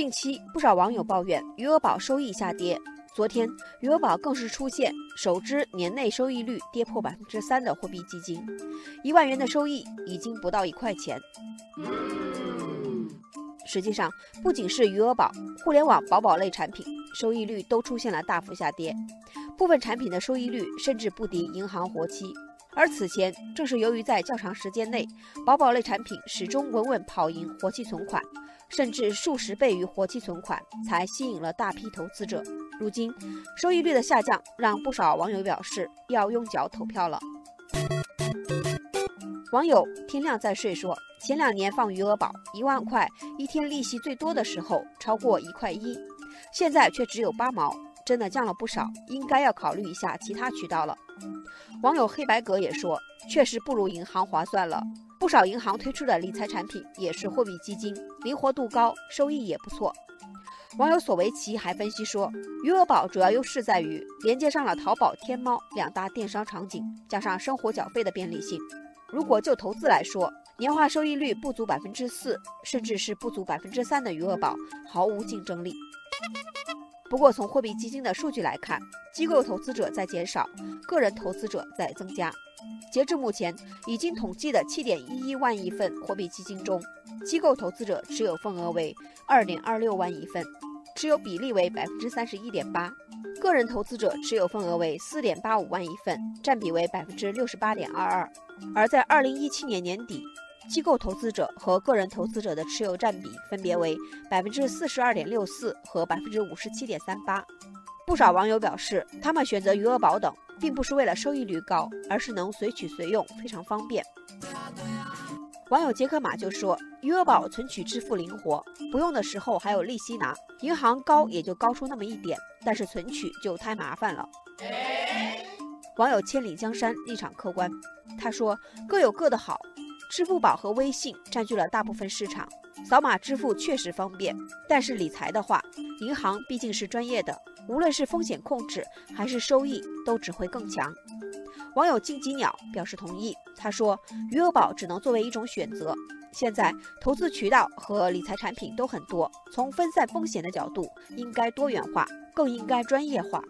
近期不少网友抱怨余额宝收益下跌，昨天余额宝更是出现首支年内收益率跌破百分之三的货币基金，一万元的收益已经不到一块钱。实际上，不仅是余额宝，互联网宝宝类产品收益率都出现了大幅下跌，部分产品的收益率甚至不敌银行活期。而此前正是由于在较长时间内，保保类产品始终稳稳跑赢活期存款，甚至数十倍于活期存款，才吸引了大批投资者。如今，收益率的下降让不少网友表示要用脚投票了。网友天亮在睡说。前两年放余额宝一万块，一天利息最多的时候超过一块一，现在却只有八毛，真的降了不少，应该要考虑一下其他渠道了。网友黑白格也说，确实不如银行划算了，不少银行推出的理财产品也是货币基金，灵活度高，收益也不错。网友索维奇还分析说，余额宝主要优势在于连接上了淘宝、天猫两大电商场景，加上生活缴费的便利性。如果就投资来说，年化收益率不足百分之四，甚至是不足百分之三的余额宝毫无竞争力。不过，从货币基金的数据来看，机构投资者在减少，个人投资者在增加。截至目前，已经统计的七点一一万亿份货币基金中，机构投资者持有份额为二点二六万亿份，持有比例为百分之三十一点八；个人投资者持有份额为四点八五万亿份，占比为百分之六十八点二二。而在二零一七年年底，机构投资者和个人投资者的持有占比分别为百分之四十二点六四和百分之五十七点三八。不少网友表示，他们选择余额宝等，并不是为了收益率高，而是能随取随用，非常方便。网友杰克马就说，余额宝存取支付灵活，不用的时候还有利息拿，银行高也就高出那么一点，但是存取就太麻烦了。网友千里江山立场客观，他说各有各的好。支付宝和微信占据了大部分市场，扫码支付确实方便，但是理财的话，银行毕竟是专业的，无论是风险控制还是收益，都只会更强。网友金吉鸟表示同意，他说余额宝只能作为一种选择。现在投资渠道和理财产品都很多，从分散风险的角度，应该多元化，更应该专业化。